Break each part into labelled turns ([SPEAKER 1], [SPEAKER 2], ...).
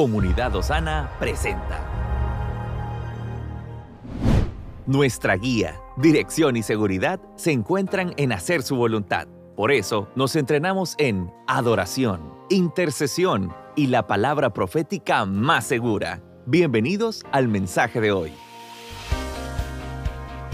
[SPEAKER 1] Comunidad Osana presenta. Nuestra guía, dirección y seguridad se encuentran en hacer su voluntad. Por eso nos entrenamos en adoración, intercesión y la palabra profética más segura. Bienvenidos al mensaje de hoy.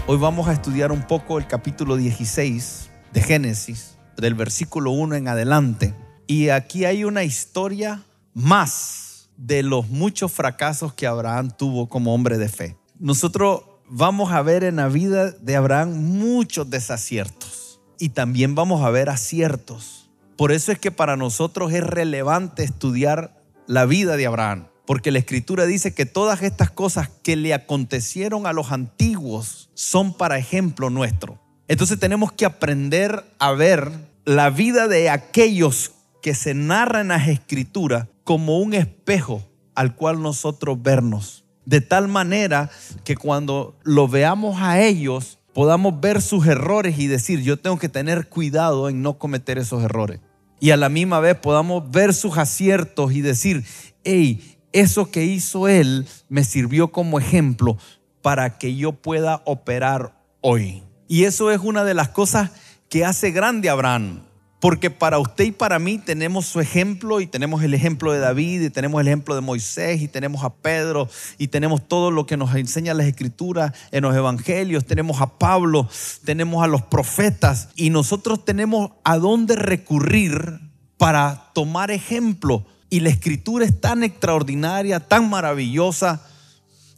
[SPEAKER 2] Hoy vamos a estudiar un poco el capítulo 16 de Génesis, del versículo 1 en adelante. Y aquí hay una historia más de los muchos fracasos que Abraham tuvo como hombre de fe. Nosotros vamos a ver en la vida de Abraham muchos desaciertos y también vamos a ver aciertos. Por eso es que para nosotros es relevante estudiar la vida de Abraham, porque la escritura dice que todas estas cosas que le acontecieron a los antiguos son para ejemplo nuestro. Entonces tenemos que aprender a ver la vida de aquellos que se narra en las escrituras como un espejo al cual nosotros vernos. De tal manera que cuando lo veamos a ellos, podamos ver sus errores y decir, yo tengo que tener cuidado en no cometer esos errores. Y a la misma vez podamos ver sus aciertos y decir, hey, eso que hizo él me sirvió como ejemplo para que yo pueda operar hoy. Y eso es una de las cosas que hace grande a Abraham. Porque para usted y para mí tenemos su ejemplo y tenemos el ejemplo de David y tenemos el ejemplo de Moisés y tenemos a Pedro y tenemos todo lo que nos enseña las escrituras en los evangelios, tenemos a Pablo, tenemos a los profetas y nosotros tenemos a dónde recurrir para tomar ejemplo. Y la escritura es tan extraordinaria, tan maravillosa,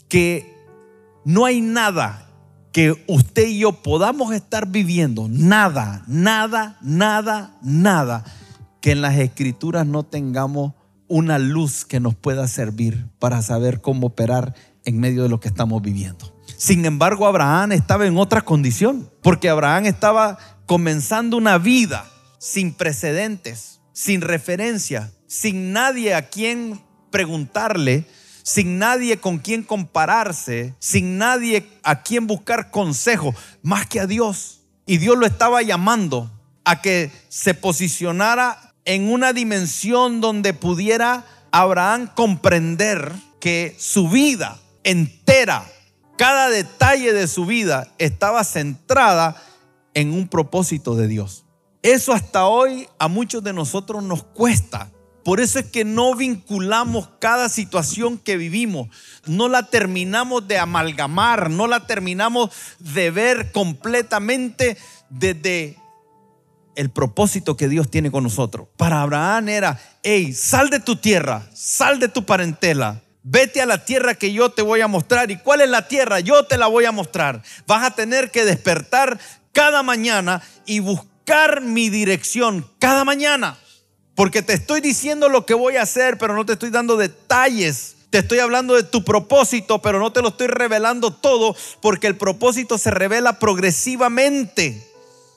[SPEAKER 2] que no hay nada que usted y yo podamos estar viviendo nada, nada, nada, nada, que en las escrituras no tengamos una luz que nos pueda servir para saber cómo operar en medio de lo que estamos viviendo. Sin embargo, Abraham estaba en otra condición, porque Abraham estaba comenzando una vida sin precedentes, sin referencia, sin nadie a quien preguntarle sin nadie con quien compararse, sin nadie a quien buscar consejo, más que a Dios. Y Dios lo estaba llamando a que se posicionara en una dimensión donde pudiera Abraham comprender que su vida entera, cada detalle de su vida estaba centrada en un propósito de Dios. Eso hasta hoy a muchos de nosotros nos cuesta por eso es que no vinculamos cada situación que vivimos, no la terminamos de amalgamar, no la terminamos de ver completamente desde el propósito que Dios tiene con nosotros. Para Abraham era, hey, sal de tu tierra, sal de tu parentela, vete a la tierra que yo te voy a mostrar. ¿Y cuál es la tierra? Yo te la voy a mostrar. Vas a tener que despertar cada mañana y buscar mi dirección cada mañana. Porque te estoy diciendo lo que voy a hacer, pero no te estoy dando detalles. Te estoy hablando de tu propósito, pero no te lo estoy revelando todo, porque el propósito se revela progresivamente.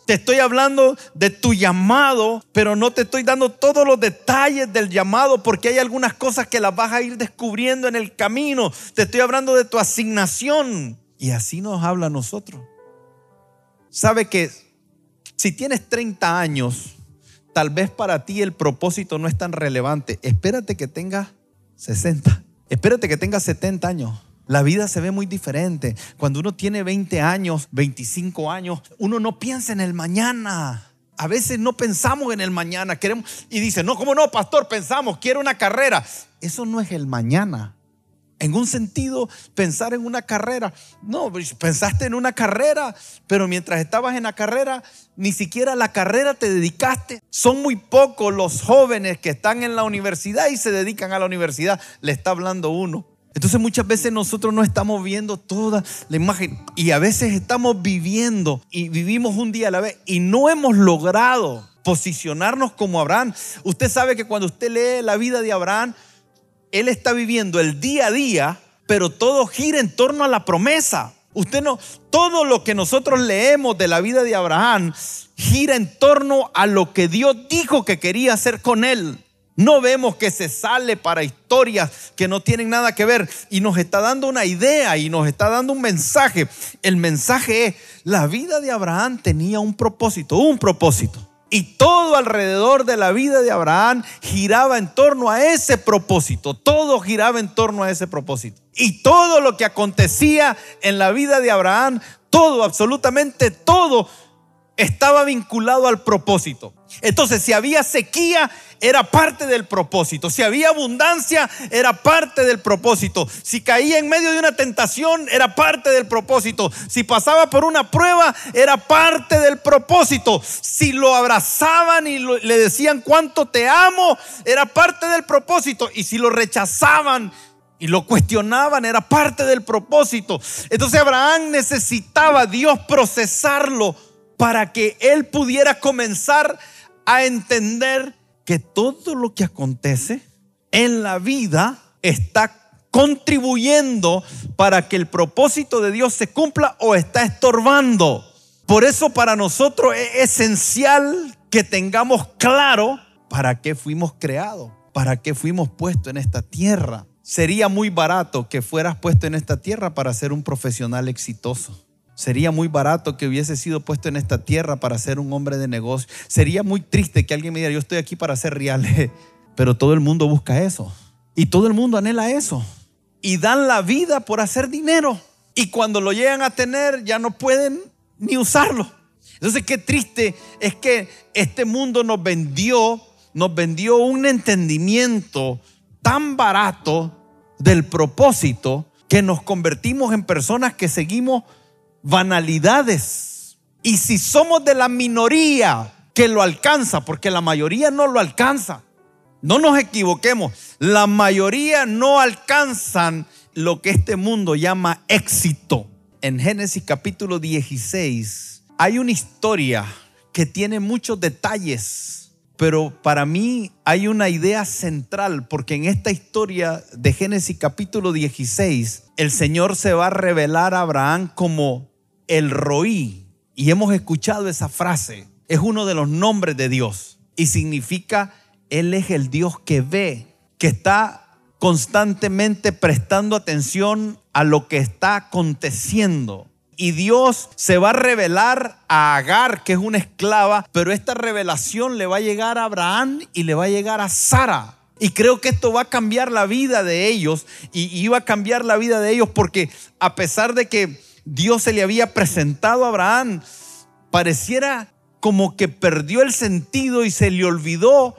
[SPEAKER 2] Te estoy hablando de tu llamado, pero no te estoy dando todos los detalles del llamado, porque hay algunas cosas que las vas a ir descubriendo en el camino. Te estoy hablando de tu asignación. Y así nos habla a nosotros. ¿Sabe que si tienes 30 años, Tal vez para ti el propósito no es tan relevante. Espérate que tengas 60. Espérate que tengas 70 años. La vida se ve muy diferente. Cuando uno tiene 20 años, 25 años, uno no piensa en el mañana. A veces no pensamos en el mañana. Queremos y dice, "No, ¿cómo no, pastor? Pensamos, quiero una carrera." Eso no es el mañana en un sentido pensar en una carrera. No, pensaste en una carrera, pero mientras estabas en la carrera, ni siquiera la carrera te dedicaste. Son muy pocos los jóvenes que están en la universidad y se dedican a la universidad. Le está hablando uno. Entonces muchas veces nosotros no estamos viendo toda la imagen y a veces estamos viviendo y vivimos un día a la vez y no hemos logrado posicionarnos como Abraham. Usted sabe que cuando usted lee la vida de Abraham, él está viviendo el día a día, pero todo gira en torno a la promesa. Usted no, todo lo que nosotros leemos de la vida de Abraham gira en torno a lo que Dios dijo que quería hacer con él. No vemos que se sale para historias que no tienen nada que ver y nos está dando una idea y nos está dando un mensaje. El mensaje es, la vida de Abraham tenía un propósito, un propósito. Y todo alrededor de la vida de Abraham giraba en torno a ese propósito. Todo giraba en torno a ese propósito. Y todo lo que acontecía en la vida de Abraham, todo, absolutamente todo, estaba vinculado al propósito. Entonces, si había sequía, era parte del propósito. Si había abundancia, era parte del propósito. Si caía en medio de una tentación, era parte del propósito. Si pasaba por una prueba, era parte del propósito. Si lo abrazaban y le decían cuánto te amo, era parte del propósito. Y si lo rechazaban y lo cuestionaban, era parte del propósito. Entonces Abraham necesitaba Dios procesarlo para que él pudiera comenzar a entender que todo lo que acontece en la vida está contribuyendo para que el propósito de Dios se cumpla o está estorbando. Por eso para nosotros es esencial que tengamos claro para qué fuimos creados, para qué fuimos puestos en esta tierra. Sería muy barato que fueras puesto en esta tierra para ser un profesional exitoso. Sería muy barato que hubiese sido puesto en esta tierra para ser un hombre de negocio. Sería muy triste que alguien me diga, yo estoy aquí para ser real. Pero todo el mundo busca eso. Y todo el mundo anhela eso. Y dan la vida por hacer dinero. Y cuando lo llegan a tener ya no pueden ni usarlo. Entonces qué triste es que este mundo nos vendió, nos vendió un entendimiento tan barato del propósito que nos convertimos en personas que seguimos banalidades. Y si somos de la minoría que lo alcanza, porque la mayoría no lo alcanza, no nos equivoquemos, la mayoría no alcanzan lo que este mundo llama éxito. En Génesis capítulo 16 hay una historia que tiene muchos detalles, pero para mí hay una idea central, porque en esta historia de Génesis capítulo 16, el Señor se va a revelar a Abraham como el roí, y hemos escuchado esa frase, es uno de los nombres de Dios y significa Él es el Dios que ve, que está constantemente prestando atención a lo que está aconteciendo. Y Dios se va a revelar a Agar, que es una esclava, pero esta revelación le va a llegar a Abraham y le va a llegar a Sara. Y creo que esto va a cambiar la vida de ellos y iba a cambiar la vida de ellos porque a pesar de que Dios se le había presentado a Abraham, pareciera como que perdió el sentido y se le olvidó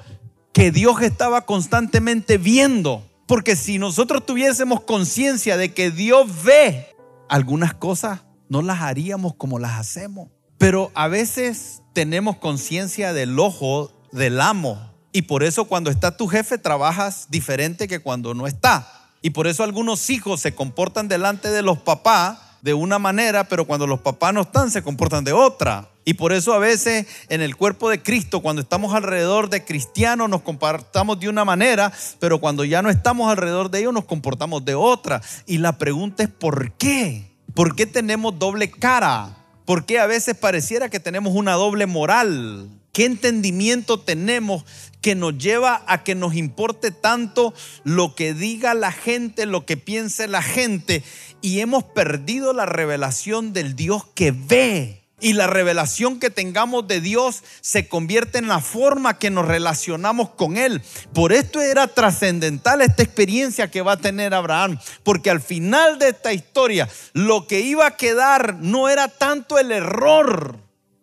[SPEAKER 2] que Dios estaba constantemente viendo. Porque si nosotros tuviésemos conciencia de que Dios ve algunas cosas, no las haríamos como las hacemos. Pero a veces tenemos conciencia del ojo del amo. Y por eso cuando está tu jefe trabajas diferente que cuando no está. Y por eso algunos hijos se comportan delante de los papás de una manera, pero cuando los papás no están, se comportan de otra. Y por eso a veces en el cuerpo de Cristo, cuando estamos alrededor de cristianos, nos comportamos de una manera, pero cuando ya no estamos alrededor de ellos, nos comportamos de otra. Y la pregunta es, ¿por qué? ¿Por qué tenemos doble cara? ¿Por qué a veces pareciera que tenemos una doble moral? ¿Qué entendimiento tenemos que nos lleva a que nos importe tanto lo que diga la gente, lo que piense la gente? Y hemos perdido la revelación del Dios que ve. Y la revelación que tengamos de Dios se convierte en la forma que nos relacionamos con Él. Por esto era trascendental esta experiencia que va a tener Abraham. Porque al final de esta historia, lo que iba a quedar no era tanto el error,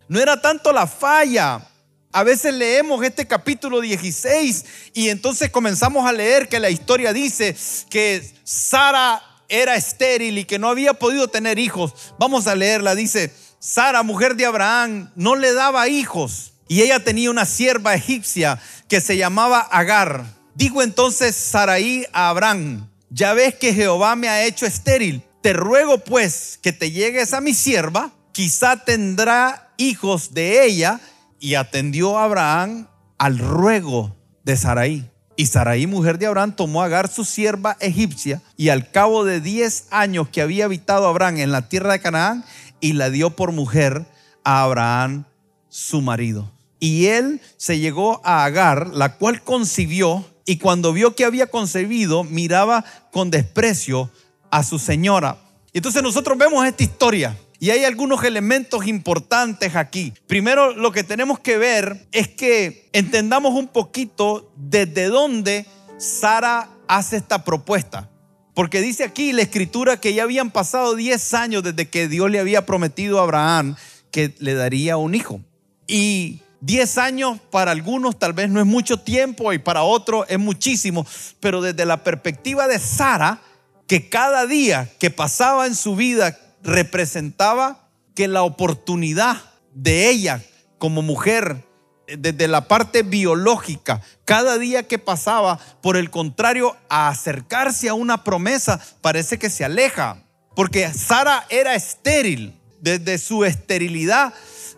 [SPEAKER 2] no era tanto la falla, a veces leemos este capítulo 16 y entonces comenzamos a leer que la historia dice que Sara era estéril y que no había podido tener hijos. Vamos a leerla. Dice, Sara, mujer de Abraham, no le daba hijos y ella tenía una sierva egipcia que se llamaba Agar. Dijo entonces Saraí a Abraham, ya ves que Jehová me ha hecho estéril. Te ruego pues que te llegues a mi sierva, quizá tendrá hijos de ella y atendió Abraham al ruego de Saraí. Y Saraí, mujer de Abraham, tomó a Agar, su sierva egipcia, y al cabo de diez años que había habitado Abraham en la tierra de Canaán, y la dio por mujer a Abraham, su marido. Y él se llegó a Agar, la cual concibió, y cuando vio que había concebido, miraba con desprecio a su señora. Entonces nosotros vemos esta historia Y hay algunos elementos importantes aquí. Primero, lo que tenemos que ver es que entendamos un poquito desde dónde Sara hace esta propuesta. Porque dice aquí la escritura que ya habían pasado 10 años desde que Dios le había prometido a Abraham que le daría un hijo. Y 10 años para algunos tal vez no es mucho tiempo y para otros es muchísimo, pero desde la perspectiva de Sara, que cada día que pasaba en su vida representaba que la oportunidad de ella como mujer, desde la parte biológica, cada día que pasaba, por el contrario, a acercarse a una promesa, parece que se aleja, porque Sara era estéril. Desde su esterilidad,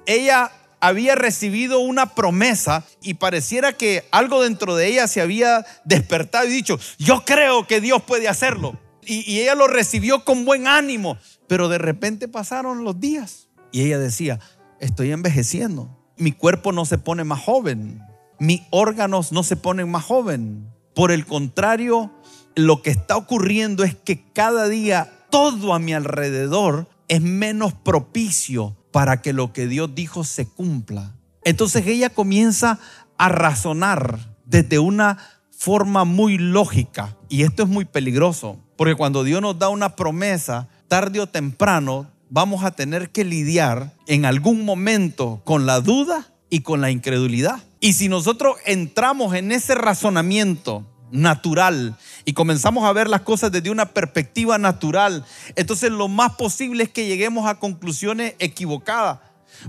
[SPEAKER 2] ella había recibido una promesa y pareciera que algo dentro de ella se había despertado y dicho, yo creo que Dios puede hacerlo. Y, ella lo recibió con buen ánimo, pero de repente pasaron los días y ella decía, estoy envejeciendo, mi cuerpo no se pone más joven, mis órganos no se ponen más joven. Por el contrario, lo que está ocurriendo es que cada día todo a mi alrededor es menos propicio para que lo que Dios dijo se cumpla. Entonces ella comienza a razonar desde una forma muy lógica. Y esto es muy peligroso, porque cuando Dios nos da una promesa, tarde o temprano vamos a tener que lidiar en algún momento con la duda y con la incredulidad. Y si nosotros entramos en ese razonamiento natural y comenzamos a ver las cosas desde una perspectiva natural, entonces lo más posible es que lleguemos a conclusiones equivocadas.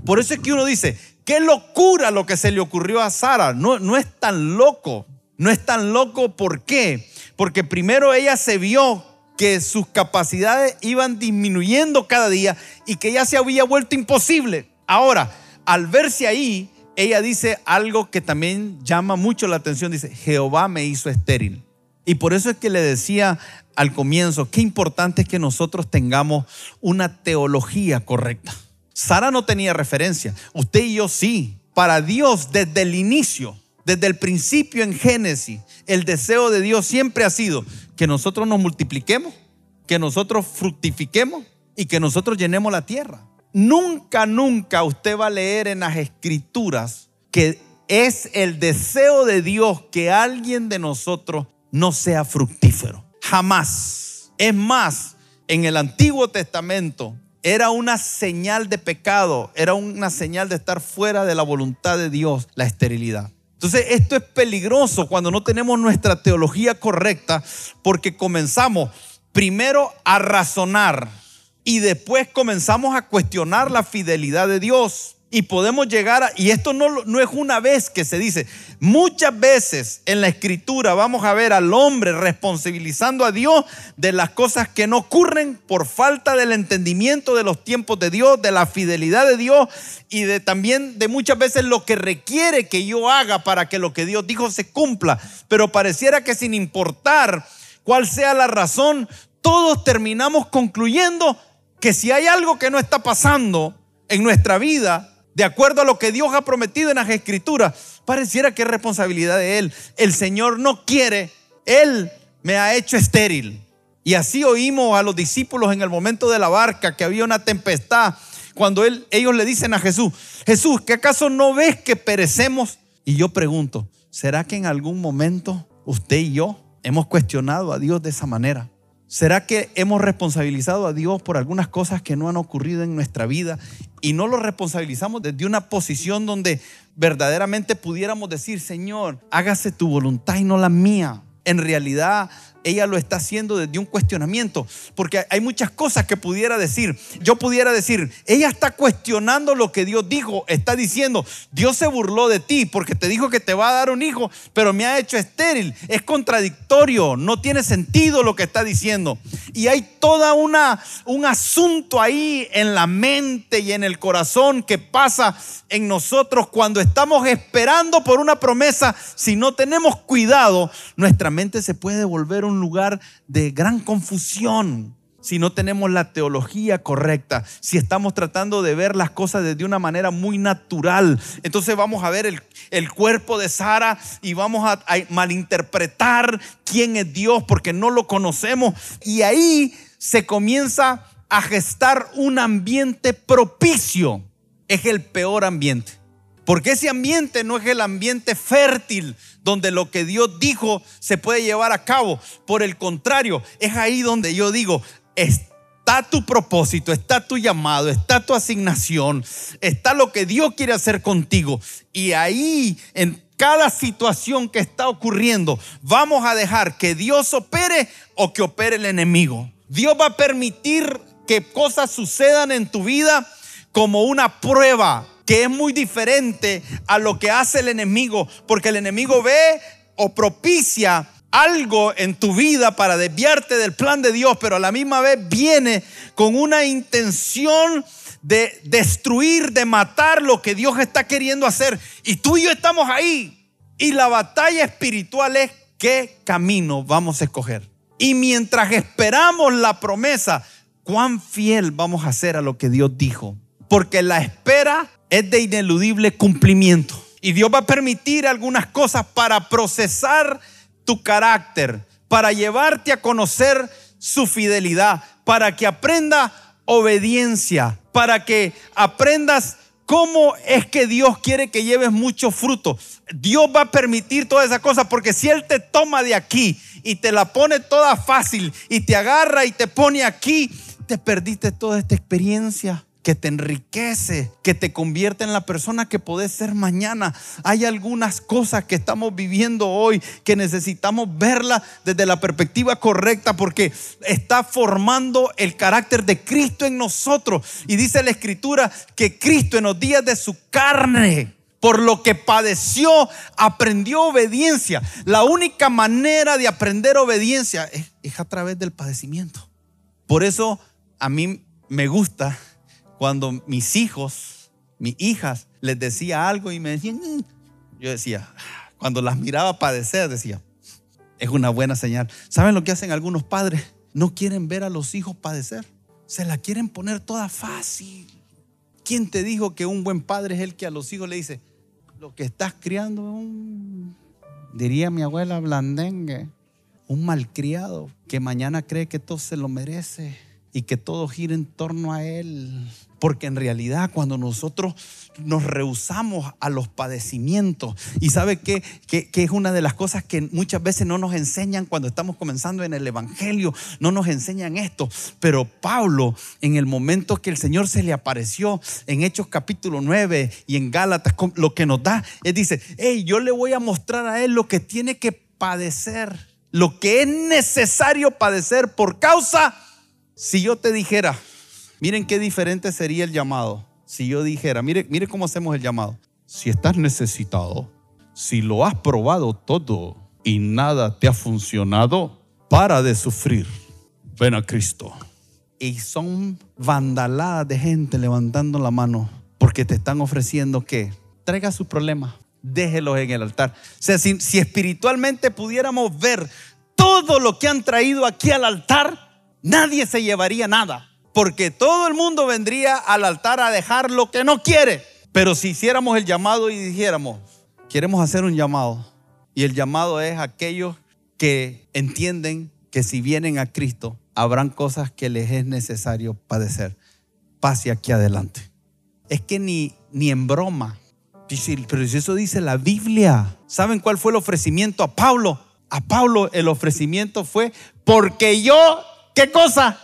[SPEAKER 2] Por eso es que uno dice, qué locura lo que se le ocurrió a Sara. No, no es tan loco. No es tan loco, ¿por qué? Porque primero ella se vio que sus capacidades iban disminuyendo cada día y que ya se había vuelto imposible. Ahora, al verse ahí, ella dice algo que también llama mucho la atención. Dice, Jehová me hizo estéril. Y por eso es que le decía al comienzo, qué importante es que nosotros tengamos una teología correcta. Sara no tenía referencia, usted y yo sí. Para Dios desde el inicio, desde el principio en Génesis, el deseo de Dios siempre ha sido que nosotros nos multipliquemos, que nosotros fructifiquemos y que nosotros llenemos la tierra. Nunca, nunca usted va a leer en las escrituras que es el deseo de Dios que alguien de nosotros no sea fructífero. Jamás. Es más, en el Antiguo Testamento era una señal de pecado, era una señal de estar fuera de la voluntad de Dios, la esterilidad. Entonces esto es peligroso cuando no tenemos nuestra teología correcta porque comenzamos primero a razonar y después comenzamos a cuestionar la fidelidad de Dios. Y podemos llegar a, y esto no, no es una vez que se dice, muchas veces en la escritura vamos a ver al hombre responsabilizando a Dios de las cosas que no ocurren por falta del entendimiento de los tiempos de Dios, de la fidelidad de Dios y de también de muchas veces lo que requiere que yo haga para que lo que Dios dijo se cumpla. Pero pareciera que sin importar cuál sea la razón, todos terminamos concluyendo que si hay algo que no está pasando en nuestra vida, de acuerdo a lo que Dios ha prometido en las escrituras, pareciera que es responsabilidad de Él. El Señor no quiere, Él me ha hecho estéril. Y así oímos a los discípulos en el momento de la barca que había una tempestad, cuando él, ellos le dicen a Jesús, Jesús, ¿que acaso no ves que perecemos? Y yo pregunto, ¿será que en algún momento usted y yo hemos cuestionado a Dios de esa manera? ¿Será que hemos responsabilizado a Dios por algunas cosas que no han ocurrido en nuestra vida y no lo responsabilizamos desde una posición donde verdaderamente pudiéramos decir, Señor, hágase tu voluntad y no la mía? En realidad ella lo está haciendo desde un cuestionamiento, porque hay muchas cosas que pudiera decir. Yo pudiera decir, ella está cuestionando lo que Dios dijo, está diciendo, Dios se burló de ti porque te dijo que te va a dar un hijo, pero me ha hecho estéril. Es contradictorio, no tiene sentido lo que está diciendo. Y hay toda una un asunto ahí en la mente y en el corazón que pasa en nosotros cuando estamos esperando por una promesa, si no tenemos cuidado, nuestra mente se puede volver un lugar de gran confusión si no tenemos la teología correcta, si estamos tratando de ver las cosas desde una manera muy natural. Entonces vamos a ver el, el cuerpo de Sara y vamos a, a, malinterpretar quién es Dios porque no lo conocemos. Y ahí se comienza a gestar un ambiente propicio, es el peor ambiente. Porque ese ambiente no es el ambiente fértil donde lo que Dios dijo se puede llevar a cabo. Por el contrario, es ahí donde yo digo, está tu propósito, está tu llamado, está tu asignación, está lo que Dios quiere hacer contigo. Y ahí, en cada situación que está ocurriendo, vamos a dejar que Dios opere o que opere el enemigo. Dios va a permitir que cosas sucedan en tu vida como una prueba que es muy diferente a lo que hace el enemigo, porque el enemigo ve o propicia algo en tu vida para desviarte del plan de Dios, pero a la misma vez viene con una intención de destruir, de matar lo que Dios está queriendo hacer. Y tú y yo estamos ahí. Y la batalla espiritual es qué camino vamos a escoger. Y mientras esperamos la promesa, cuán fiel vamos a ser a lo que Dios dijo. Porque la espera es de ineludible cumplimiento. Y Dios va a permitir algunas cosas para procesar tu carácter, para llevarte a conocer su fidelidad, para que aprenda obediencia, para que aprendas cómo es que Dios quiere que lleves mucho fruto. Dios va a permitir todas esas cosas porque si Él te toma de aquí y te la pone toda fácil y te agarra y te pone aquí, te perdiste toda esta experiencia que te enriquece, que te convierte en la persona que podés ser mañana. Hay algunas cosas que estamos viviendo hoy que necesitamos verla desde la perspectiva correcta porque está formando el carácter de Cristo en nosotros. Y dice la escritura que Cristo en los días de su carne, por lo que padeció, aprendió obediencia. La única manera de aprender obediencia es, es a través del padecimiento. Por eso a mí me gusta cuando mis hijos, mis hijas, les decía algo y me decían, mm", yo decía, cuando las miraba padecer, decía, es una buena señal. ¿Saben lo que hacen algunos padres? No quieren ver a los hijos padecer. Se la quieren poner toda fácil. ¿Quién te dijo que un buen padre es el que a los hijos le dice, lo que estás criando un, diría mi abuela blandengue, un malcriado que mañana cree que todo se lo merece y que todo gira en torno a él? Porque en realidad cuando nosotros nos rehusamos a los padecimientos, y sabe que, que, es una de las cosas que muchas veces no nos enseñan cuando estamos comenzando en el Evangelio, no nos enseñan esto, pero Pablo en el momento que el Señor se le apareció en Hechos capítulo 9 y en Gálatas, lo que nos da, él dice, hey, yo le voy a mostrar a él lo que tiene que padecer, lo que es necesario padecer por causa, si yo te dijera, Miren qué diferente sería el llamado. Si yo dijera, mire, mire cómo hacemos el llamado. Si estás necesitado, si lo has probado todo y nada te ha funcionado, para de sufrir. Ven a Cristo. Y son vandaladas de gente levantando la mano porque te están ofreciendo que traiga su problema, déjelos en el altar. O sea, si, si espiritualmente pudiéramos ver todo lo que han traído aquí al altar, nadie se llevaría nada porque todo el mundo vendría al altar a dejar lo que no quiere. Pero si hiciéramos el llamado y dijéramos, queremos hacer un llamado, y el llamado es aquellos que entienden que si vienen a Cristo, habrán cosas que les es necesario padecer. Pase aquí adelante. Es que ni, ni en broma. Pero si eso dice la Biblia, ¿saben cuál fue el ofrecimiento a Pablo? A Pablo el ofrecimiento fue porque yo, ¿qué cosa?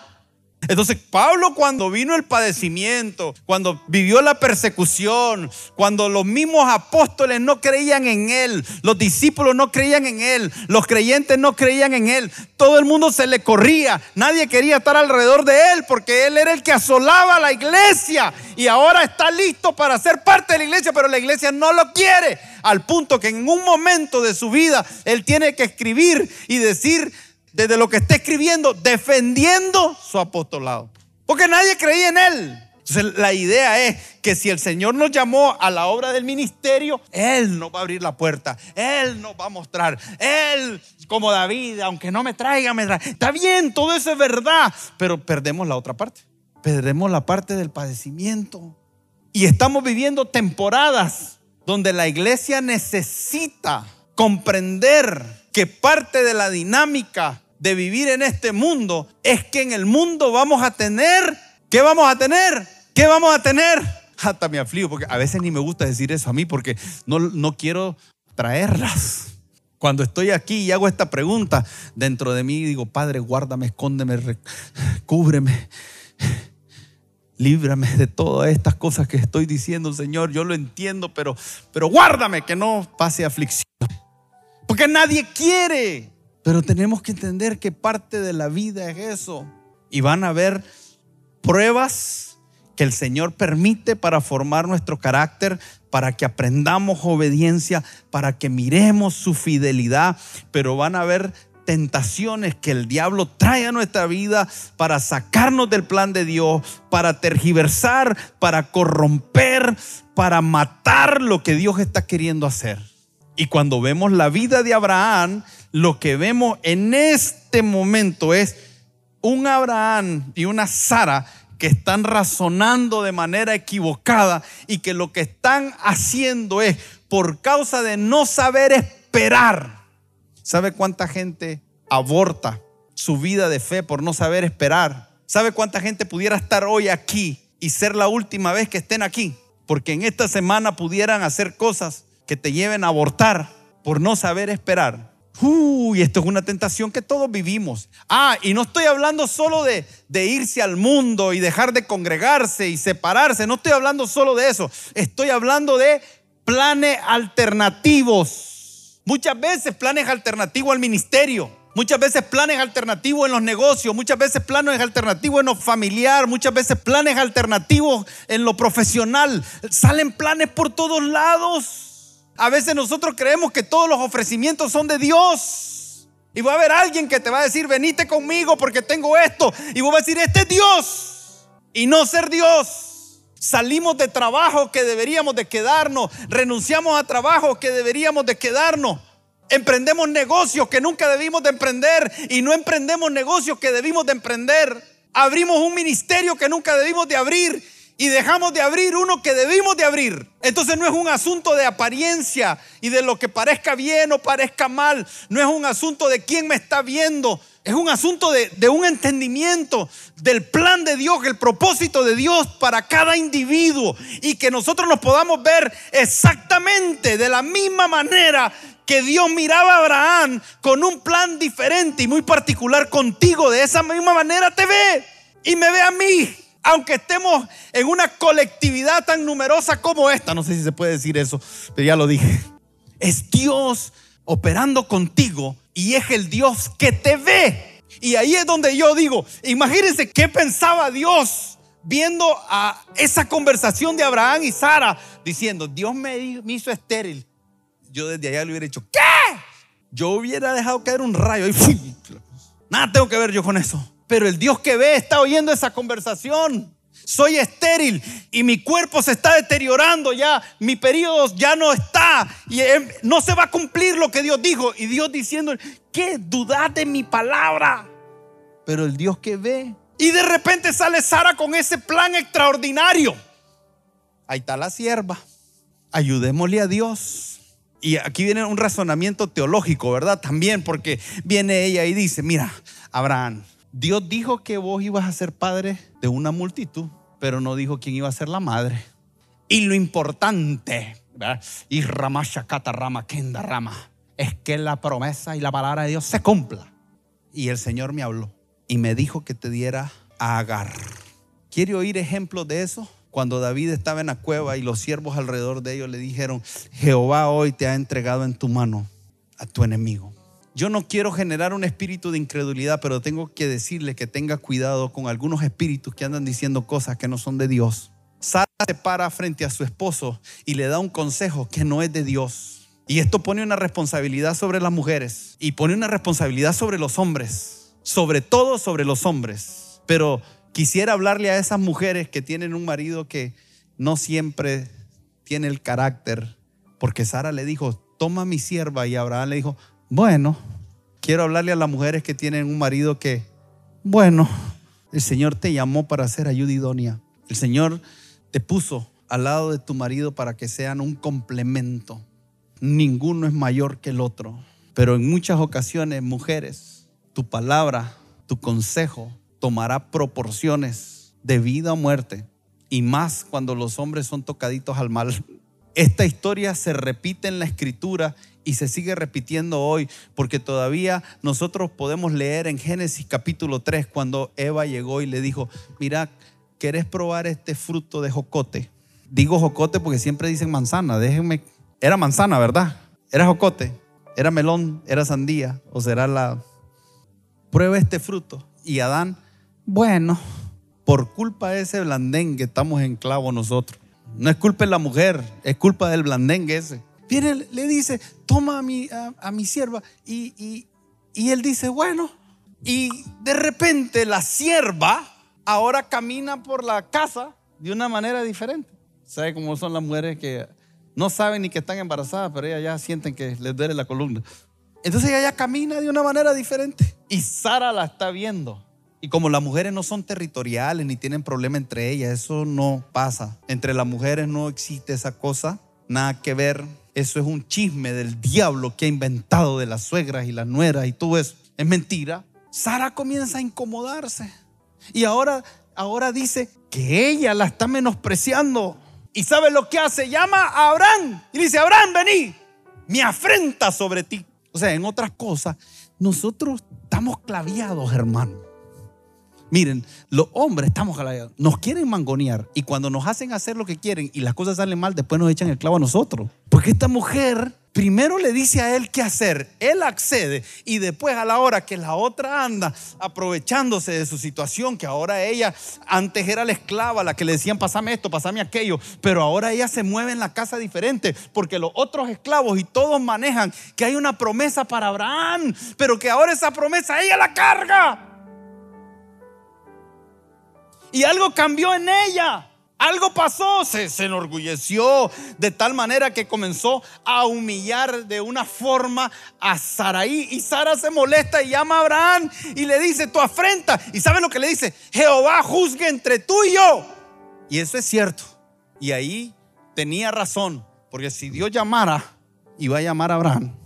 [SPEAKER 2] Entonces Pablo cuando vino el padecimiento, cuando vivió la persecución, cuando los mismos apóstoles no creían en él, los discípulos no creían en él, los creyentes no creían en él, todo el mundo se le corría, nadie quería estar alrededor de él porque él era el que asolaba la iglesia y ahora está listo para ser parte de la iglesia, pero la iglesia no lo quiere, al punto que en un momento de su vida él tiene que escribir y decir, desde lo que está escribiendo, defendiendo su apostolado. Porque nadie creía en él. Entonces la idea es que si el Señor nos llamó a la obra del ministerio, Él nos va a abrir la puerta, Él nos va a mostrar, Él, como David, aunque no me traiga, me trae. Está bien, todo eso es verdad, pero perdemos la otra parte. Perdemos la parte del padecimiento. Y estamos viviendo temporadas donde la iglesia necesita comprender que parte de la dinámica de vivir en este mundo es que en el mundo vamos a tener, ¿qué vamos a tener? ¿Qué vamos a tener? Hasta me afligo porque a veces ni me gusta decir eso a mí porque no, no quiero traerlas. Cuando estoy aquí y hago esta pregunta dentro de mí, digo, Padre, guárdame, escóndeme, cúbreme, líbrame de todas estas cosas que estoy diciendo, Señor. Yo lo entiendo, pero, pero guárdame que no pase aflicción. Porque nadie quiere. Pero tenemos que entender que parte de la vida es eso. Y van a haber pruebas que el Señor permite para formar nuestro carácter, para que aprendamos obediencia, para que miremos su fidelidad, pero van a haber tentaciones que el diablo trae a nuestra vida para sacarnos del plan de Dios, para tergiversar, para corromper, para matar lo que Dios está queriendo hacer. Y cuando vemos la vida de Abraham, lo que vemos en este momento es un Abraham y una Sara que están razonando de manera equivocada y que lo que están haciendo es por causa de no saber esperar. ¿Sabe cuánta gente aborta su vida de fe por no saber esperar? ¿Sabe cuánta gente pudiera estar hoy aquí y ser la última vez que estén aquí? Porque en esta semana pudieran hacer cosas que te lleven a abortar por no saber esperar. Uy, esto es una tentación que todos vivimos. Ah, y no estoy hablando solo de, de, irse al mundo y dejar de congregarse y separarse. No estoy hablando solo de eso. Estoy hablando de planes alternativos. Muchas veces planes alternativos al ministerio. Muchas veces planes alternativos en los negocios, muchas veces planes alternativos en lo familiar, muchas veces planes alternativos en lo profesional. Salen planes por todos lados. A veces nosotros creemos que todos los ofrecimientos son de Dios. Y va a haber alguien que te va a decir, venite conmigo porque tengo esto. Y vos vas a decir, este es Dios. Y no ser Dios. Salimos de trabajo que deberíamos de quedarnos. Renunciamos a trabajo que deberíamos de quedarnos. Emprendemos negocios que nunca debimos de emprender. Y no emprendemos negocios que debimos de emprender. Abrimos un ministerio que nunca debimos de abrir y dejamos de abrir uno que debimos de abrir. Entonces no es un asunto de apariencia y de lo que parezca bien o parezca mal. No es un asunto de quién me está viendo. Es un asunto de, de un entendimiento del plan de Dios, el propósito de Dios para cada individuo. Y que nosotros nos podamos ver exactamente de la misma manera que Dios miraba a Abraham con un plan diferente y muy particular contigo. De esa misma manera te ve y me ve a mí aunque estemos en una colectividad tan numerosa como esta, no sé si se puede decir eso, pero ya lo dije, es Dios operando contigo y es el Dios que te ve. Y ahí es donde yo digo, imagínense qué pensaba Dios viendo a esa conversación de Abraham y Sara diciendo, Dios me, hizo estéril. Yo desde allá le hubiera dicho, ¿qué? Yo hubiera dejado caer un rayo y nada tengo que ver yo con eso. Pero el Dios que ve está oyendo esa conversación. Soy estéril y mi cuerpo se está deteriorando ya, mi periodo ya no está y em, no se va a cumplir lo que Dios dijo. Y Dios diciendo, ¿qué dudad de mi palabra? Pero el Dios que ve. Y de repente sale Sara con ese plan extraordinario. Ahí está la sierva. Ayudémosle a Dios. Y aquí viene un razonamiento teológico, ¿verdad? También porque viene ella y dice, mira, Abraham, Dios dijo que vos ibas a ser padre de una multitud, pero no dijo quién iba a ser la madre. Y lo importante, y rama shakata rama kenda rama, es que la promesa y la palabra de Dios se cumpla. Y el Señor me habló y me dijo que te diera a Agar. ¿Quiere oír ejemplos de eso? Cuando David estaba en la cueva y los siervos alrededor de ellos le dijeron, Jehová hoy te ha entregado en tu mano a tu enemigo. Yo no quiero generar un espíritu de incredulidad, pero tengo que decirle que tenga cuidado con algunos espíritus que andan diciendo cosas que no son de Dios. Sara se para frente a su esposo y le da un consejo que no es de Dios. Y esto pone una responsabilidad sobre las mujeres y pone una responsabilidad sobre los hombres, sobre todo sobre los hombres. Pero quisiera hablarle a esas mujeres que tienen un marido que no siempre tiene el carácter, porque Sara le dijo, toma mi sierva y Abraham le dijo, bueno, quiero hablarle a las mujeres que tienen un marido que, bueno, el Señor te llamó para ser ayuda idónea. El Señor te puso al lado de tu marido para que sean un complemento. Ninguno es mayor que el otro. Pero en muchas ocasiones, mujeres, tu palabra, tu consejo tomará proporciones de vida o muerte, y más cuando los hombres son tocaditos al mal. Esta historia se repite en la escritura y se sigue repitiendo hoy, porque todavía nosotros podemos leer en Génesis capítulo 3 cuando Eva llegó y le dijo, mira, ¿querés probar este fruto de jocote? Digo jocote porque siempre dicen manzana, déjenme, era manzana, ¿verdad? Era jocote, era melón, era sandía, o será la... Prueba este fruto. Y Adán, bueno, por culpa de ese blandengue estamos en clavo nosotros. No es culpa de la mujer, es culpa del blandengue ese. Viene, le dice, toma a mi, a, mi sierva. Y, y él dice, bueno. Y de repente la sierva ahora camina por la casa de una manera diferente. ¿Sabe cómo son las mujeres que no saben ni que están embarazadas, pero ellas ya sienten que les duele la columna? Entonces ella ya camina de una manera diferente. Y Sara la está viendo. Y como las mujeres no son territoriales ni tienen problema entre ellas, eso no pasa. Entre las mujeres no existe esa cosa, nada que ver. Eso es un chisme del diablo que ha inventado de las suegras y las nueras y todo eso. Es mentira. Sara comienza a incomodarse. Y ahora, ahora dice que ella la está menospreciando. ¿Y sabe lo que hace? Llama a Abraham y dice, Abraham, vení, me afrenta sobre ti. O sea, en otras cosas, nosotros estamos claviados, hermano. Miren, los hombres estamos nos quieren mangonear y cuando nos hacen hacer lo que quieren y las cosas salen mal, después nos echan el clavo a nosotros. Porque esta mujer primero le dice a él qué hacer, él accede y después a la hora que la otra anda aprovechándose de su situación, que ahora ella antes era la esclava, la que le decían pasame esto, pasame aquello, pero ahora ella se mueve en la casa diferente porque los otros esclavos y todos manejan que hay una promesa para Abraham, pero que ahora esa promesa ella la carga. Y algo cambió en ella. Algo pasó, se, se, enorgulleció de tal manera que comenzó a humillar de una forma a Saraí. Y Sara se molesta y llama a Abraham y le dice, tu afrenta. ¿Y sabe lo que le dice? Jehová juzgue entre tú y yo. Y eso es cierto. Y ahí tenía razón, porque si Dios llamara, iba a llamar a Abraham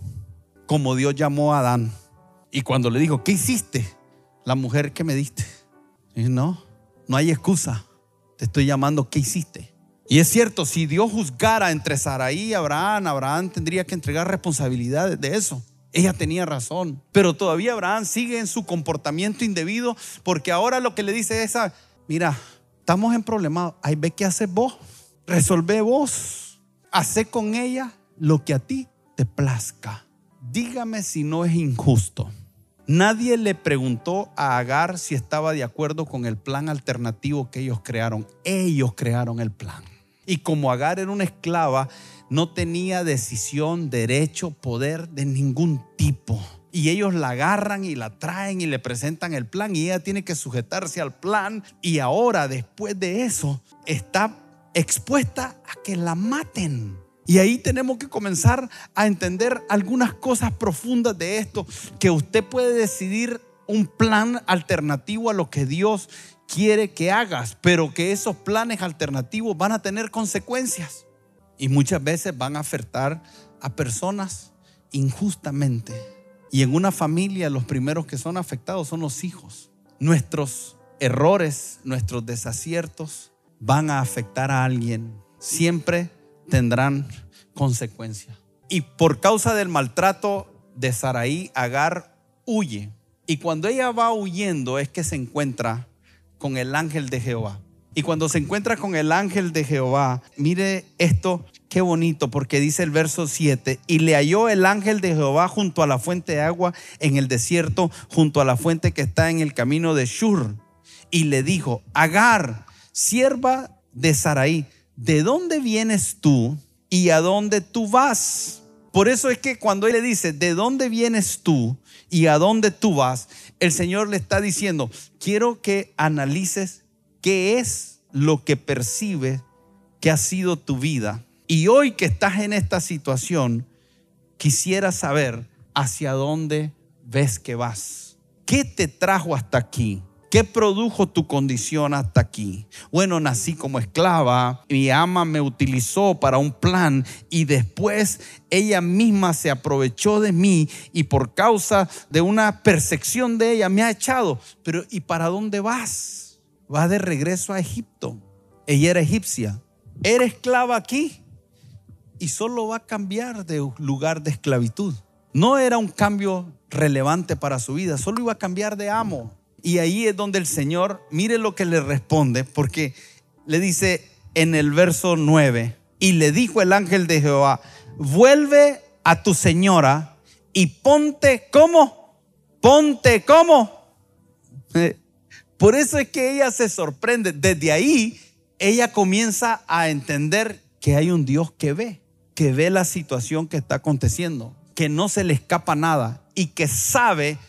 [SPEAKER 2] como Dios llamó a Adán. Y cuando le dijo, ¿qué hiciste? La mujer que me diste. Y no, no hay excusa. Te estoy llamando, ¿qué hiciste? Y es cierto, si Dios juzgara entre Saraí y Abraham, Abraham tendría que entregar responsabilidades de eso. Ella tenía razón, pero todavía Abraham sigue en su comportamiento indebido porque ahora lo que le dice es, mira, estamos en problemas, ahí ve qué haces vos, resolve vos, hace con ella lo que a ti te plazca. Dígame si no es injusto Nadie le preguntó a Agar si estaba de acuerdo con el plan alternativo que ellos crearon. Ellos crearon el plan. Y como Agar era una esclava, no tenía decisión, derecho, poder de ningún tipo. Y ellos la agarran y la traen y le presentan el plan y ella tiene que sujetarse al plan. Y ahora, después de eso, está expuesta a que la maten. Y ahí tenemos que comenzar a entender algunas cosas profundas de esto, que usted puede decidir un plan alternativo a lo que Dios quiere que hagas, pero que esos planes alternativos van a tener consecuencias y muchas veces van a afectar a personas injustamente. Y en una familia los primeros que son afectados son los hijos. Nuestros errores, nuestros desaciertos van a afectar a alguien. Siempre tendrán consecuencias. Y por causa del maltrato de Saraí, Agar huye. Y cuando ella va huyendo es que se encuentra con el ángel de Jehová. Y cuando se encuentra con el ángel de Jehová, mire esto, qué bonito, porque dice el verso 7, y le halló el ángel de Jehová junto a la fuente de agua en el desierto, junto a la fuente que está en el camino de Shur. Y le dijo, Agar, sierva de Saraí, ¿de dónde vienes tú y a dónde tú vas? Por eso es que cuando él le dice, ¿de dónde vienes tú y a dónde tú vas? El Señor le está diciendo, quiero que analices qué es lo que percibe que ha sido tu vida. Y hoy que estás en esta situación, quisiera saber hacia dónde ves que vas. ¿Qué te trajo hasta aquí? ¿Qué produjo tu condición hasta aquí? Bueno, nací como esclava, mi ama me utilizó para un plan y después ella misma se aprovechó de mí y por causa de una percepción de ella me ha echado. Pero ¿y para dónde vas? Va de regreso a Egipto. Ella era egipcia. Era esclava aquí y solo va a cambiar de lugar de esclavitud. No era un cambio relevante para su vida, solo iba a cambiar de amo. Y ahí es donde el Señor, mire lo que le responde, porque le dice en el verso 9, y le dijo el ángel de Jehová, vuelve a tu señora y ponte como, ponte como. Por eso es que ella se sorprende. Desde ahí, ella comienza a entender que hay un Dios que ve, que ve la situación que está aconteciendo, que no se le escapa nada y que sabe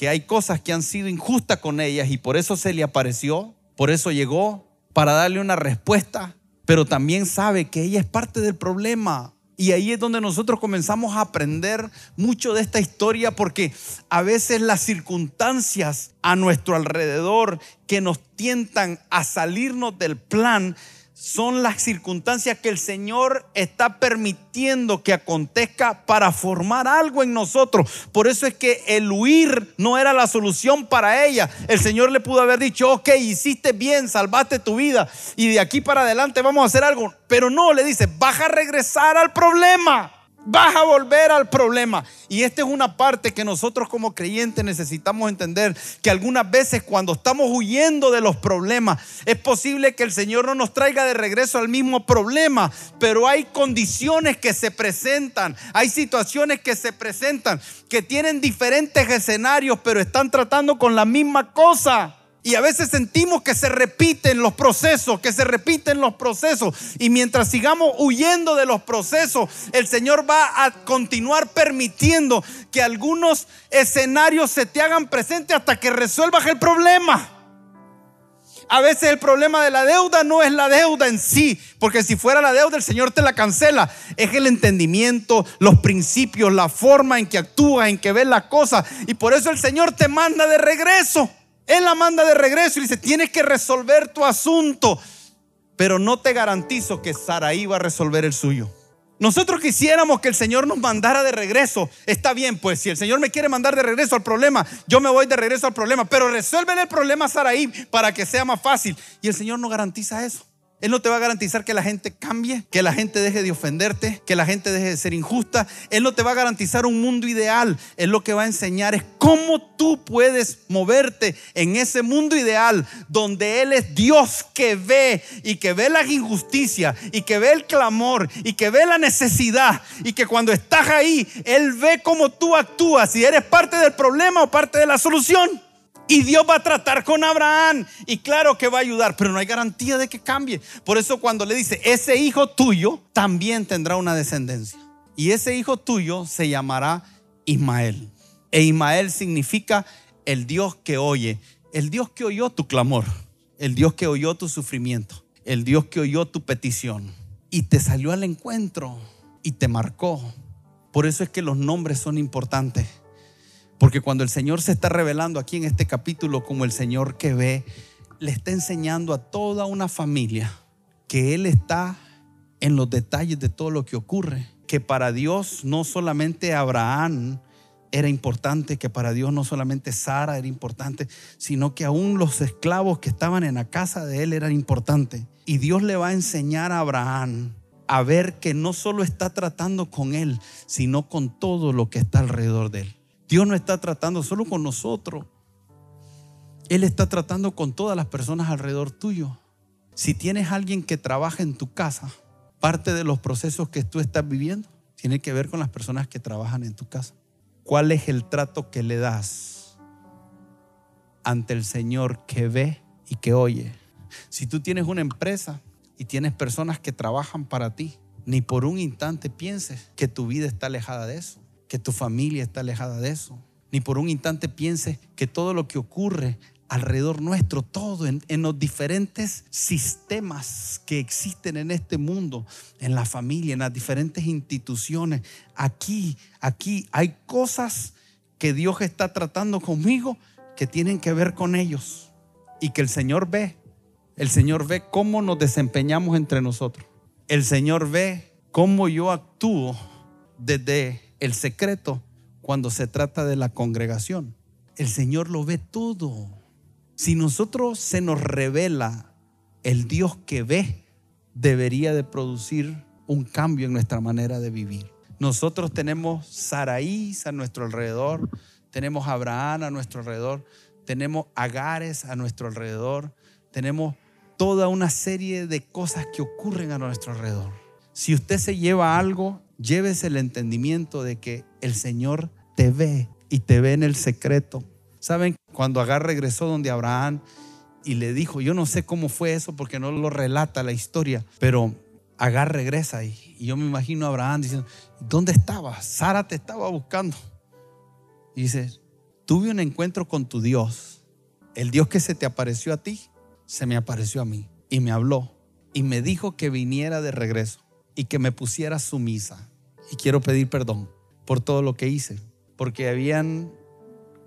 [SPEAKER 2] que hay cosas que han sido injustas con ellas y por eso se le apareció, por eso llegó, para darle una respuesta, pero también sabe que ella es parte del problema. Y ahí es donde nosotros comenzamos a aprender mucho de esta historia porque a veces las circunstancias a nuestro alrededor que nos tientan a salirnos del plan son las circunstancias que el Señor está permitiendo que acontezca para formar algo en nosotros. Por eso es que el huir no era la solución para ella. El Señor le pudo haber dicho, ok, hiciste bien, salvaste tu vida y de aquí para adelante vamos a hacer algo. Pero no, le dice, vas a regresar al problema. Vas a volver al problema. Y esta es una parte que nosotros como creyentes necesitamos entender, que algunas veces cuando estamos huyendo de los problemas, es posible que el Señor no nos traiga de regreso al mismo problema, pero hay condiciones que se presentan, hay situaciones que se presentan, que tienen diferentes escenarios, pero están tratando con la misma cosa. Y a veces sentimos que se repiten los procesos, que se repiten los procesos. Y mientras sigamos huyendo de los procesos, el Señor va a continuar permitiendo que algunos escenarios se te hagan presentes hasta que resuelvas el problema. A veces el problema de la deuda no es la deuda en sí, porque si fuera la deuda el Señor te la cancela. Es el entendimiento, los principios, la forma en que actúa, en que ves las cosas. Y por eso el Señor te manda de regreso. Él la manda de regreso y dice, tienes que resolver tu asunto. Pero no te garantizo que Saraí va a resolver el suyo. Nosotros quisiéramos que el Señor nos mandara de regreso. Está bien, pues si el Señor me quiere mandar de regreso al problema, yo me voy de regreso al problema. Pero resuelven el problema Saraí para que sea más fácil. Y el Señor no garantiza eso. Él no te va a garantizar que la gente cambie, que la gente deje de ofenderte, que la gente deje de ser injusta. Él no te va a garantizar un mundo ideal. Él lo que va a enseñar es cómo tú puedes moverte en ese mundo ideal donde Él es Dios que ve y que ve la injusticia y que ve el clamor y que ve la necesidad y que cuando estás ahí, Él ve cómo tú actúas, si eres parte del problema o parte de la solución. Y Dios va a tratar con Abraham. Y claro que va a ayudar, pero no hay garantía de que cambie. Por eso cuando le dice, ese hijo tuyo también tendrá una descendencia. Y ese hijo tuyo se llamará Ismael. E Ismael significa el Dios que oye. El Dios que oyó tu clamor. El Dios que oyó tu sufrimiento. El Dios que oyó tu petición. Y te salió al encuentro. Y te marcó. Por eso es que los nombres son importantes. Porque cuando el Señor se está revelando aquí en este capítulo como el Señor que ve, le está enseñando a toda una familia que Él está en los detalles de todo lo que ocurre. Que para Dios no solamente Abraham era importante, que para Dios no solamente Sara era importante, sino que aún los esclavos que estaban en la casa de Él eran importantes. Y Dios le va a enseñar a Abraham a ver que no solo está tratando con Él, sino con todo lo que está alrededor de Él. Dios no está tratando solo con nosotros. Él está tratando con todas las personas alrededor tuyo. Si tienes alguien que trabaja en tu casa, parte de los procesos que tú estás viviendo tiene que ver con las personas que trabajan en tu casa. ¿Cuál es el trato que le das ante el Señor que ve y que oye? Si tú tienes una empresa y tienes personas que trabajan para ti, ni por un instante pienses que tu vida está alejada de eso que tu familia está alejada de eso. Ni por un instante pienses que todo lo que ocurre alrededor nuestro, todo en, los diferentes sistemas que existen en este mundo, en la familia, en las diferentes instituciones, aquí, aquí hay cosas que Dios está tratando conmigo que tienen que ver con ellos. y que el Señor ve. El Señor ve cómo nos desempeñamos entre nosotros. El Señor ve cómo yo actúo desde el secreto cuando se trata de la congregación. El Señor lo ve todo. Si nosotros se nos revela el Dios que ve, debería de producir un cambio en nuestra manera de vivir. Nosotros tenemos Saraís a nuestro alrededor, tenemos Abraham a nuestro alrededor, tenemos Agares a nuestro alrededor, tenemos toda una serie de cosas que ocurren a nuestro alrededor. Si usted se lleva algo, llévese el entendimiento de que el Señor te ve y te ve en el secreto. ¿Saben? Cuando Agar regresó donde Abraham y le dijo, yo no sé cómo fue eso porque no lo relata la historia, pero Agar regresa y, y yo me imagino a Abraham diciendo, ¿dónde estabas? Sara te estaba buscando. Y dice, tuve un encuentro con tu Dios. El Dios que se te apareció a ti, se me apareció a mí y me habló y me dijo que viniera de regreso y que me pusiera sumisa. Y quiero pedir perdón por todo lo que hice, porque habían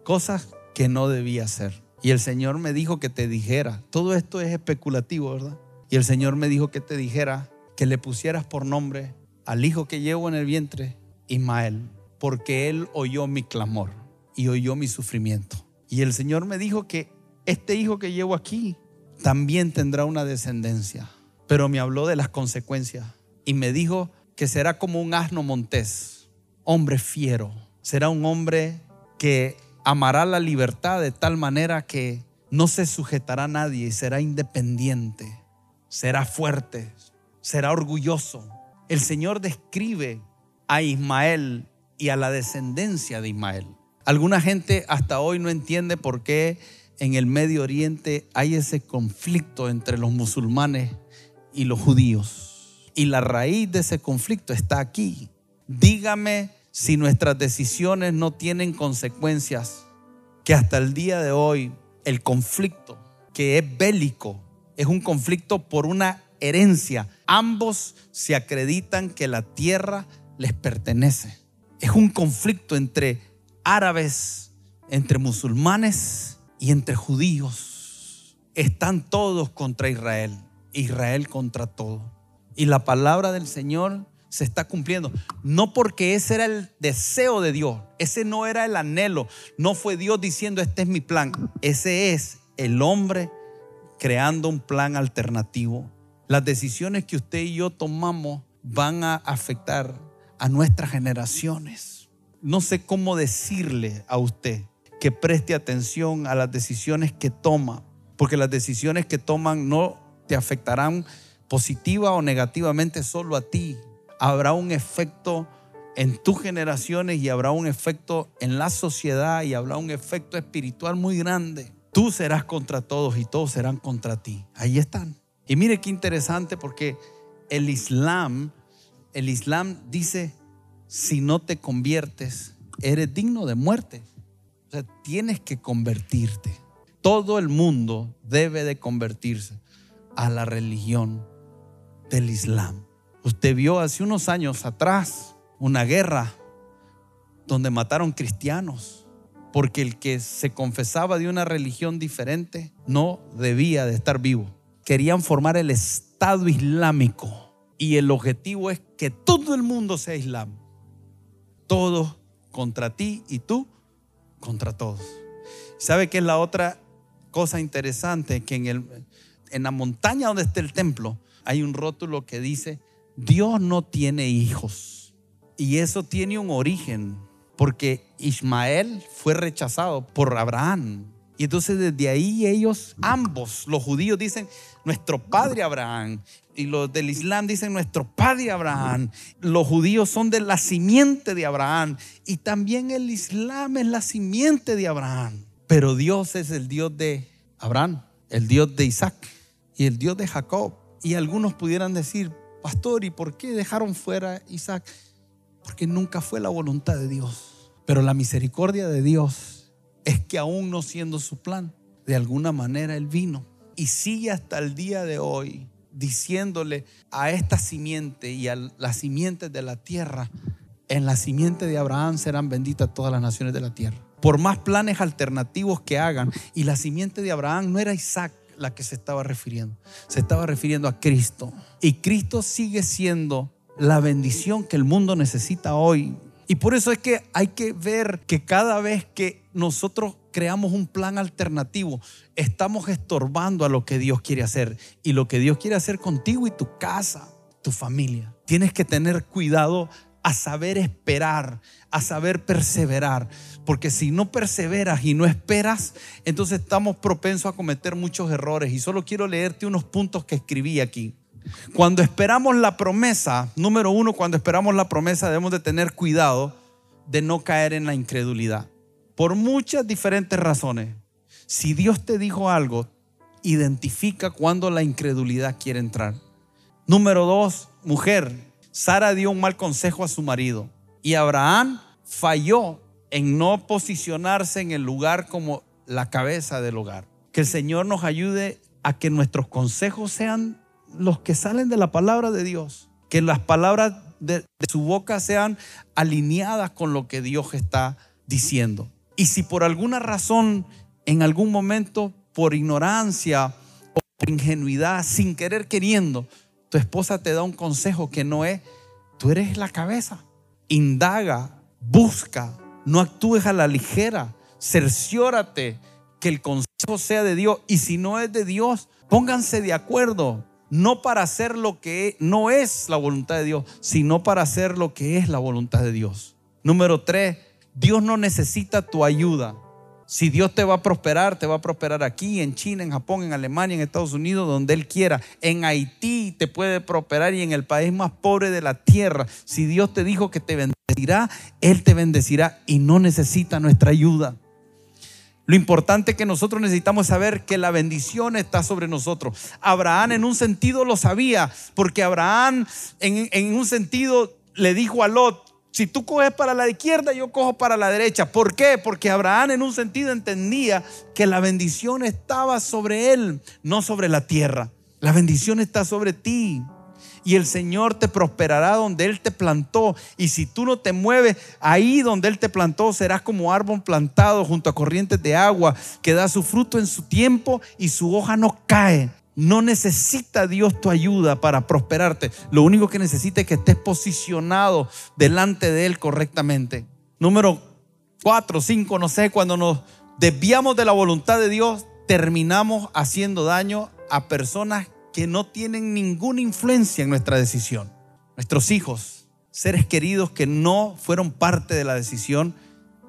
[SPEAKER 2] cosas que no debía hacer. Y el Señor me dijo que te dijera, todo esto es especulativo, ¿verdad? Y el Señor me dijo que te dijera que le pusieras por nombre al hijo que llevo en el vientre, Ismael, porque él oyó mi clamor y oyó mi sufrimiento. Y el Señor me dijo que este hijo que llevo aquí también tendrá una descendencia, pero me habló de las consecuencias y me dijo que será como un asno montés, hombre fiero, será un hombre que amará la libertad de tal manera que no se sujetará a nadie y será independiente, será fuerte, será orgulloso. El Señor describe a Ismael y a la descendencia de Ismael. Alguna gente hasta hoy no entiende por qué en el Medio Oriente hay ese conflicto entre los musulmanes y los judíos. Y la raíz de ese conflicto está aquí. Dígame si nuestras decisiones no tienen consecuencias, que hasta el día de hoy el conflicto que es bélico es un conflicto por una herencia. Ambos se acreditan que la tierra les pertenece. Es un conflicto entre árabes, entre musulmanes y entre judíos. Están todos contra Israel, Israel contra todo. Y la palabra del Señor se está cumpliendo. No porque ese era el deseo de Dios, ese no era el anhelo, no fue Dios diciendo este es mi plan, ese es el hombre creando un plan alternativo. Las decisiones que usted y yo tomamos van a afectar a nuestras generaciones. No sé cómo decirle a usted que preste atención a las decisiones que toma, porque las decisiones que toman no te afectarán positiva o negativamente solo a ti. Habrá un efecto en tus generaciones y habrá un efecto en la sociedad y habrá un efecto espiritual muy grande. Tú serás contra todos y todos serán contra ti. Ahí están. Y mire qué interesante porque el Islam, el Islam dice, si no te conviertes, eres digno de muerte. O sea, tienes que convertirte. Todo el mundo debe de convertirse a la religión del Islam. Usted vio hace unos años atrás una guerra donde mataron cristianos porque el que se confesaba de una religión diferente no debía de estar vivo. Querían formar el Estado Islámico y el objetivo es que todo el mundo sea Islam. Todos contra ti y tú contra todos. ¿Sabe qué es la otra cosa interesante? Que en, el, en la montaña donde está el templo hay un rótulo que dice, Dios no tiene hijos. Y eso tiene un origen, porque Ismael fue rechazado por Abraham. Y entonces desde ahí ellos, ambos, los judíos dicen, nuestro padre Abraham. Y los del Islam dicen, nuestro padre Abraham. Los judíos son de la simiente de Abraham. Y también el Islam es la simiente de Abraham. Pero Dios es el Dios de Abraham, el Dios de Isaac y el Dios de Jacob. Y algunos pudieran decir, pastor, ¿y por qué dejaron fuera Isaac? Porque nunca fue la voluntad de Dios. Pero la misericordia de Dios es que aún no siendo su plan, de alguna manera Él vino y sigue hasta el día de hoy diciéndole a esta simiente y a las simientes de la tierra, en la simiente de Abraham serán benditas todas las naciones de la tierra. por más planes alternativos que hagan. Y la simiente de Abraham no era Isaac la que se estaba refiriendo, se estaba refiriendo a Cristo. Y Cristo sigue siendo la bendición que el mundo necesita hoy. Y por eso es que hay que ver que cada vez que nosotros creamos un plan alternativo, estamos estorbando a lo que Dios quiere hacer. Y lo que Dios quiere hacer contigo y tu casa, tu familia. Tienes que tener cuidado a saber esperar, a saber perseverar. Porque si no perseveras y no esperas, entonces estamos propensos a cometer muchos errores. Y solo quiero leerte unos puntos que escribí aquí. Cuando esperamos la promesa, número uno, cuando esperamos la promesa debemos de tener cuidado de no caer en la incredulidad. Por muchas diferentes razones. Si Dios te dijo algo, identifica cuando la incredulidad quiere entrar. Número dos, mujer. Sara dio un mal consejo a su marido y Abraham falló en no posicionarse en el lugar como la cabeza del hogar. Que el Señor nos ayude a que nuestros consejos sean los que salen de la palabra de Dios. Que las palabras de, su boca sean alineadas con lo que Dios está diciendo. Y si por alguna razón, en algún momento, por ignorancia o por ingenuidad, sin querer queriendo, tu esposa te da un consejo que no es, tú eres la cabeza. Indaga, busca, no actúes a la ligera. Cerciórate que el consejo sea de Dios. Y si no es de Dios, pónganse de acuerdo. No para hacer lo que no es la voluntad de Dios, sino para hacer lo que es la voluntad de Dios. Número tres, Dios no necesita tu ayuda. Si Dios te va a prosperar, te va a prosperar aquí, en China, en Japón, en Alemania, en Estados Unidos, donde Él quiera. En Haití te puede prosperar y en el país más pobre de la tierra. Si Dios te dijo que te bendecirá, Él te bendecirá y no necesita nuestra ayuda. Lo importante que nosotros necesitamos saber que la bendición está sobre nosotros. Abraham en un sentido lo sabía, porque Abraham en, en un sentido le dijo a Lot, si tú coges para la izquierda, yo cojo para la derecha. ¿Por qué? Porque Abraham en un sentido entendía que la bendición estaba sobre él, no sobre la tierra. La bendición está sobre ti. Y el Señor te prosperará donde Él te plantó. Y si tú no te mueves ahí donde Él te plantó, serás como árbol plantado junto a corrientes de agua que da su fruto en su tiempo y su hoja no cae. No necesita Dios tu ayuda para prosperarte. Lo único que necesita es que estés posicionado delante de Él correctamente. Número cuatro, cinco, no sé, cuando nos desviamos de la voluntad de Dios, terminamos haciendo daño a personas que no tienen ninguna influencia en nuestra decisión. Nuestros hijos, seres queridos que no fueron parte de la decisión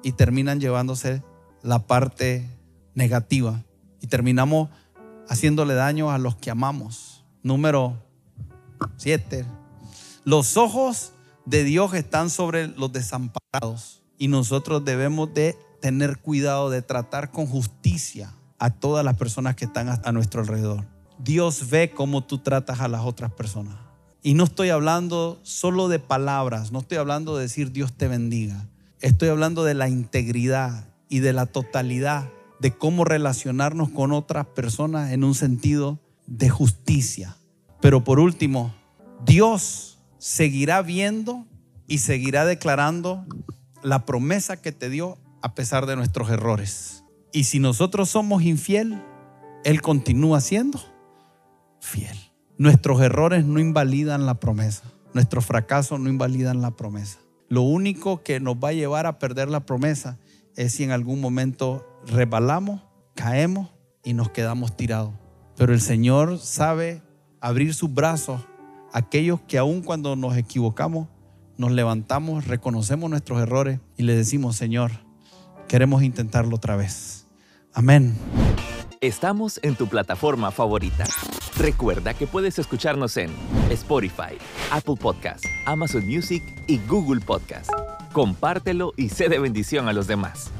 [SPEAKER 2] y terminan llevándose la parte negativa. Y terminamos haciéndole daño a los que amamos. Número 7. Los ojos de Dios están sobre los desamparados y nosotros debemos de tener cuidado de tratar con justicia a todas las personas que están a nuestro alrededor. Dios ve cómo tú tratas a las otras personas. Y no estoy hablando solo de palabras, no estoy hablando de decir Dios te bendiga. Estoy hablando de la integridad y de la totalidad de cómo relacionarnos con otras personas en un sentido de justicia. Pero por último, Dios seguirá viendo y seguirá declarando la promesa que te dio a pesar de nuestros errores. Y si nosotros somos infiel, Él continúa siendo fiel. Nuestros errores no invalidan la promesa. Nuestros fracasos no invalidan la promesa. Lo único que nos va a llevar a perder la promesa es si en algún momento rebalamos, caemos y nos quedamos tirados. Pero el Señor sabe abrir sus brazos a aquellos que aun cuando nos equivocamos, nos levantamos, reconocemos nuestros errores y le decimos, Señor, queremos intentarlo otra vez. Amén.
[SPEAKER 1] Estamos en tu plataforma favorita. Recuerda que puedes escucharnos en Spotify, Apple Podcast, Amazon Music y Google Podcast. Compártelo y sé de bendición a los demás.